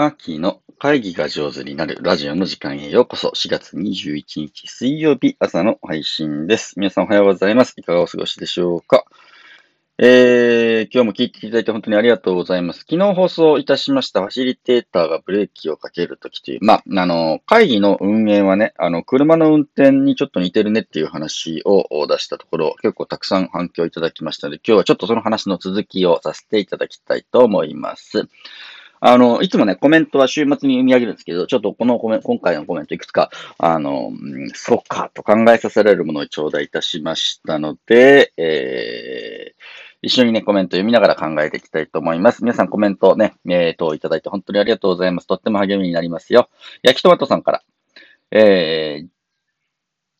マーキーの会議が上手になるラジオの時間へようこそ。4月21日水曜日朝の配信です。皆さんおはようございます。いかがお過ごしでしょうか？えー、今日も聞いていただいて本当にありがとうございます。昨日放送いたしましたファシリテーターがブレーキをかけるときという、まあ、あの、会議の運営はね、あの、車の運転にちょっと似てるねっていう話を出したところ、結構たくさん反響いただきましたので、今日はちょっとその話の続きをさせていただきたいと思います。あの、いつもね、コメントは週末に読み上げるんですけど、ちょっとこのコメ今回のコメントいくつか、あの、そうかと考えさせられるものを頂戴いたしましたので、えー、一緒にね、コメント読みながら考えていきたいと思います。皆さんコメントね、えー、と、いただいて本当にありがとうございます。とっても励みになりますよ。焼きトマトさんから、えー、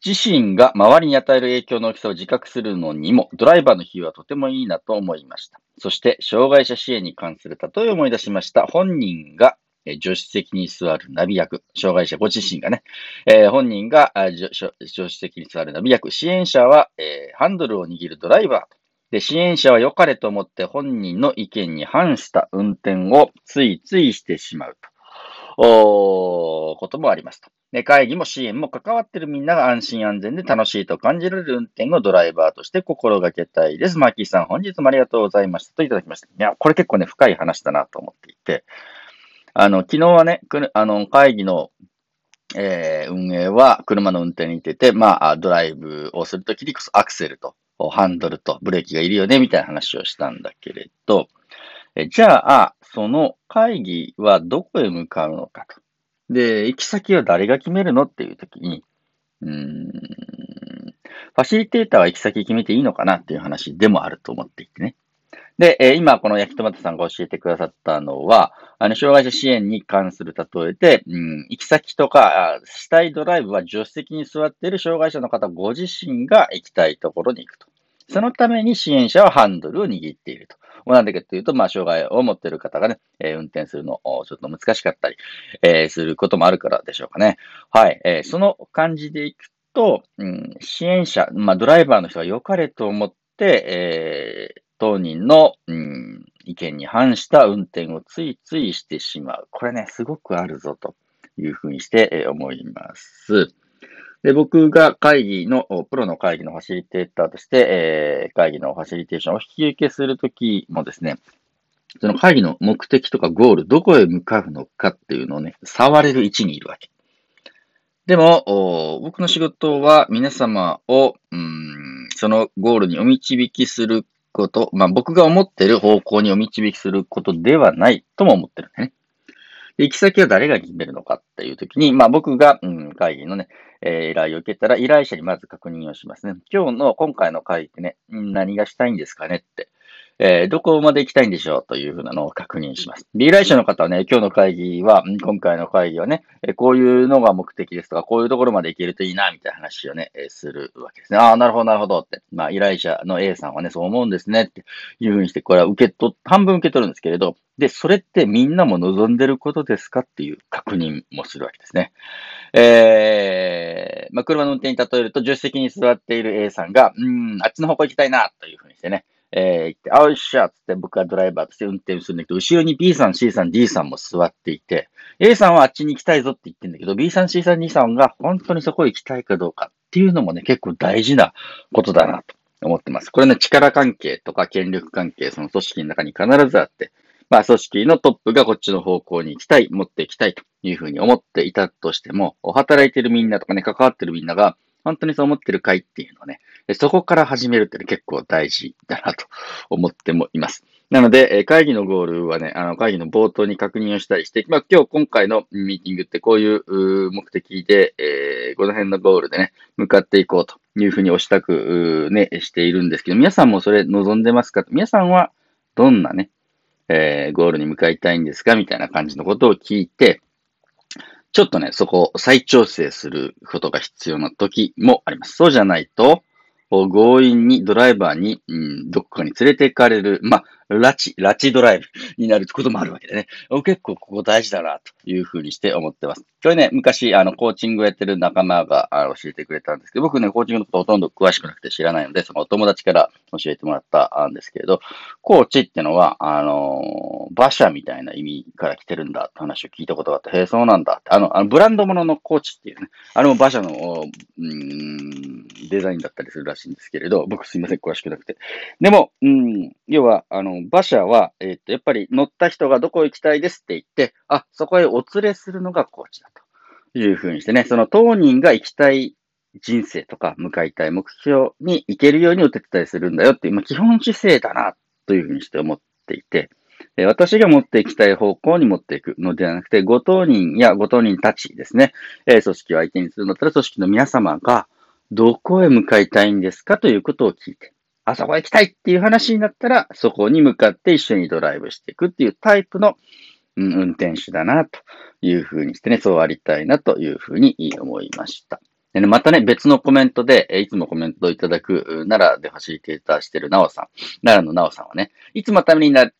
自身が周りに与える影響の大きさを自覚するのにも、ドライバーの比喩はとてもいいなと思いました。そして、障害者支援に関する例えを思い出しました。本人が助手席に座るナビ役、障害者ご自身がね、えー、本人が助手席に座るナビ役、支援者は、えー、ハンドルを握るドライバーで、支援者は良かれと思って本人の意見に反した運転をついついしてしまうと、おこともありますと。会議も支援も関わっているみんなが安心安全で楽しいと感じられる運転をドライバーとして心がけたいです。マーキーさん、本日もありがとうございましたといただきました。いや、これ結構ね、深い話だなと思っていて、あの、昨日はね、あの、会議の、えー、運営は車の運転に行ってて、まあ、ドライブをするときにこそアクセルとハンドルとブレーキがいるよね、みたいな話をしたんだけれど、えじゃあ、その会議はどこへ向かうのかと。で、行き先は誰が決めるのっていうときに、うーん、ファシリテーターは行き先決めていいのかなっていう話でもあると思っていてね。で、え今この焼きトマトさんが教えてくださったのは、あの、障害者支援に関する例えで、うん、行き先とか、したいドライブは助手席に座っている障害者の方ご自身が行きたいところに行くと。そのために支援者はハンドルを握っていると。なんでかというと、まあ、障害を持ってる方がね、えー、運転するの、ちょっと難しかったり、えー、することもあるからでしょうかね。はい。えー、その感じでいくと、うん、支援者、まあ、ドライバーの人が良かれと思って、え当人の、うん、意見に反した運転をついついしてしまう。これね、すごくあるぞというふうにして、え思います。で、僕が会議の、プロの会議のファシリテーターとして、えー、会議のファシリテーションを引き受けするときもですね、その会議の目的とかゴール、どこへ向かうのかっていうのをね、触れる位置にいるわけ。でも、僕の仕事は皆様を、うん、そのゴールにお導きすること、まあ僕が思ってる方向にお導きすることではないとも思ってるんだね。行き先は誰が決めるのかっていうときに、まあ僕が、うん、会議のね、えー、依頼を受けたら依頼者にまず確認をしますね。今日の、今回の会議ってね、何がしたいんですかねって。えー、どこまで行きたいんでしょうというふうなのを確認します。で、依頼者の方はね、今日の会議は、今回の会議はね、こういうのが目的ですとか、こういうところまで行けるといいな、みたいな話をね、するわけですね。ああ、なるほど、なるほどって。まあ、依頼者の A さんはね、そう思うんですね、っていうふうにして、これは受け取、半分受け取るんですけれど、で、それってみんなも望んでることですかっていう確認もするわけですね。えー、まあ、車の運転に例えると、助手席に座っている A さんが、うん、あっちの方向行きたいな、というふうにしてね、えー、行って、あおっしゃつって僕はドライバーとして運転するんだけど、後ろに B さん、C さん、D さんも座っていて、A さんはあっちに行きたいぞって言ってるんだけど、B さん、C さん、D さんが本当にそこへ行きたいかどうかっていうのもね、結構大事なことだなと思ってます。これね、力関係とか権力関係、その組織の中に必ずあって、まあ、組織のトップがこっちの方向に行きたい、持っていきたいというふうに思っていたとしても、働いてるみんなとかね、関わってるみんなが、本当にそう思ってるかいっていうのをね、そこから始めるって結構大事だなと思ってもいます。なので、会議のゴールはね、あの、会議の冒頭に確認をしたりして、まあ、今日今回のミーティングってこういう目的で、えー、この辺のゴールでね、向かっていこうというふうに押したく、ね、しているんですけど、皆さんもそれ望んでますか？皆さんはどんなね、えー、ゴールに向かいたいんですか？みたいな感じのことを聞いて、ちょっとね、そこを再調整することが必要な時もあります。そうじゃないと、強引にドライバーに、うん、どこかに連れて行かれる、まあ、拉致、拉致ドライブになることもあるわけでね。結構ここ大事だな、というふうにして思ってます。これね、昔、あの、コーチングやってる仲間があ教えてくれたんですけど、僕ね、コーチングのことほとんど詳しくなくて知らないので、そのお友達から教えてもらったんですけれど、コーチってのは、あの、馬車みたいな意味から来てるんだって話を聞いたことがあって、へえ、そうなんだって。あの、あのブランド物ののコーチっていうね、あれも馬車の、うん、デザインだったりするらしいんですけれど、僕すいません、詳しくなくて。でも、うん、要は、あの、馬車は、えっ、と、やっぱり乗った人がどこ行きたいですって言って、あ、そこへお連れするのがコーチだ。いうふうにしてね、その当人が生きたい人生とか向かいたい目標に行けるようにお手伝いするんだよっていう、まあ、基本姿勢だなというふうにして思っていて、私が持っていきたい方向に持っていくのではなくて、ご当人やご当人たちですね、組織を相手にするんだったら、組織の皆様がどこへ向かいたいんですかということを聞いて、あそこへ行きたいっていう話になったら、そこに向かって一緒にドライブしていくっていうタイプの、運転手だなというふうにしてね、そうありたいなというふうに思いました。でね、またね、別のコメントで、いつもコメントをいただく、奈良でファシリテーターしてるなおさん、奈良のなおさんはね、いつもためになる、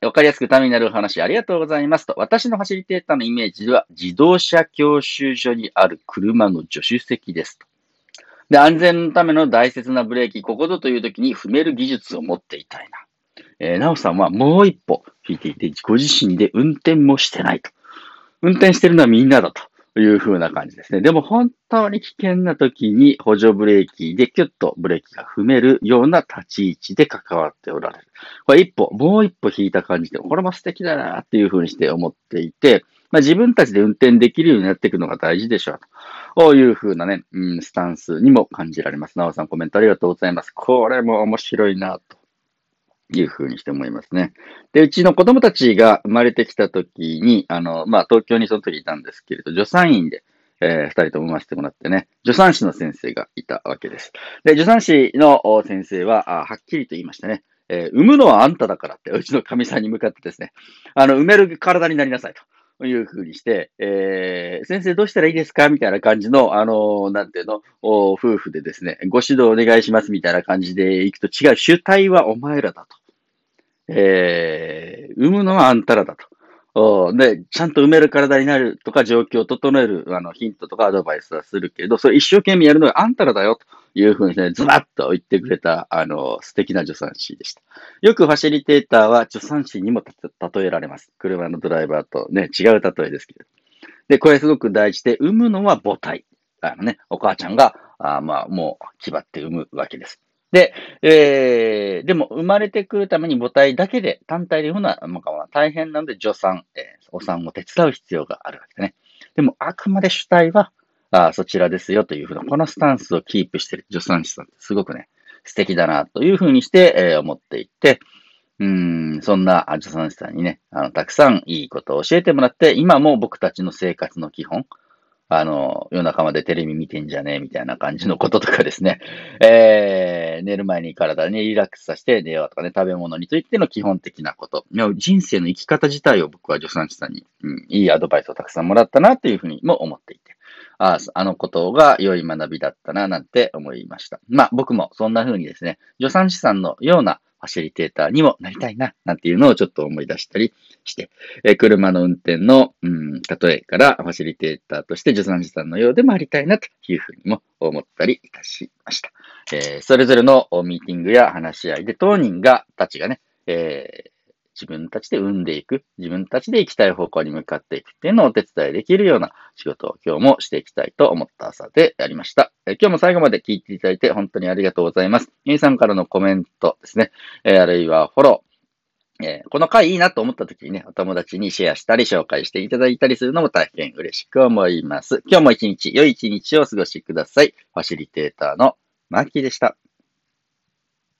わかりやすくためになるお話ありがとうございますと、私のファシリテーターのイメージでは、自動車教習所にある車の助手席ですと。で、安全のための大切なブレーキ、ここぞという時に踏める技術を持っていたいな。えー、なおさんはもう一歩引いていて、ご自身で運転もしてないと。運転してるのはみんなだという風な感じですね。でも本当に危険な時に補助ブレーキでキュッとブレーキが踏めるような立ち位置で関わっておられる。これ一歩、もう一歩引いた感じで、これも素敵だなっていう風にして思っていて、まあ、自分たちで運転できるようになっていくのが大事でしょうと。こういうなね、うん、スタンスにも感じられます。なおさんコメントありがとうございます。これも面白いなと。いうふうにして思いますね。で、うちの子供たちが生まれてきたときに、あの、まあ、東京にその時いたんですけれど、助産院で、えー、二人とも産ませてもらってね、助産師の先生がいたわけです。で、助産師の先生は、はっきりと言いましたね。えー、産むのはあんただからって、うちの神さんに向かってですね、あの、産める体になりなさいと。いうふうにして、えー、先生どうしたらいいですかみたいな感じの、あのー、なんていうの、夫婦でですね、ご指導お願いしますみたいな感じでいくと違う、主体はお前らだと。えー、産むのはあんたらだと。で、ちゃんと埋める体になるとか、状況を整える、あの、ヒントとかアドバイスはするけど、それ一生懸命やるのはあんたらだよ、というふうにね、ズバッと言ってくれた、あの、素敵な助産師でした。よくファシリテーターは助産師にも例えられます。車のドライバーとね、違う例えですけど。で、これすごく大事で、産むのは母体。あのね、お母ちゃんが、あまあ、もう、気張って産むわけです。で、えー、でも生まれてくるために母体だけで単体で産むのは、まあ、大変なので助産、えー、お産を手伝う必要があるわけですね。でもあくまで主体はあそちらですよというふうな、このスタンスをキープしている助産師さんってすごくね、素敵だなというふうにして、えー、思っていて、うん、そんな助産師さんにね、あの、たくさんいいことを教えてもらって、今も僕たちの生活の基本、あの、夜中までテレビ見てんじゃねえみたいな感じのこととかですね。えー、寝る前に体にリラックスさせて寝ようとかね、食べ物についての基本的なこと。人生の生き方自体を僕は助産師さんに、うん、いいアドバイスをたくさんもらったなというふうにも思っていて。ああのことが良い学びだったな、なんて思いました。まあ僕もそんな風にですね、助産師さんのようなファシリテーターにもなりたいな、なんていうのをちょっと思い出したりして、え車の運転の、うん、例えからファシリテーターとして助産師さんのようでもありたいなというふうにも思ったりいたしました。えー、それぞれのミーティングや話し合いで当人が、たちがね、えー、自分たちで生んでいく、自分たちで行きたい方向に向かっていくっていうのをお手伝いできるような仕事を今日もしていきたいと思った朝でありました。え今日も最後まで聞いていただいて本当にありがとうございます。皆さんからのコメントですね、えあるいはフォロー、えこの回いいなと思った時にね、お友達にシェアしたり紹介していただいたりするのも大変嬉しく思います。今日も一日、良い一日をお過ごしください。ファシリテーターのマーキーでした。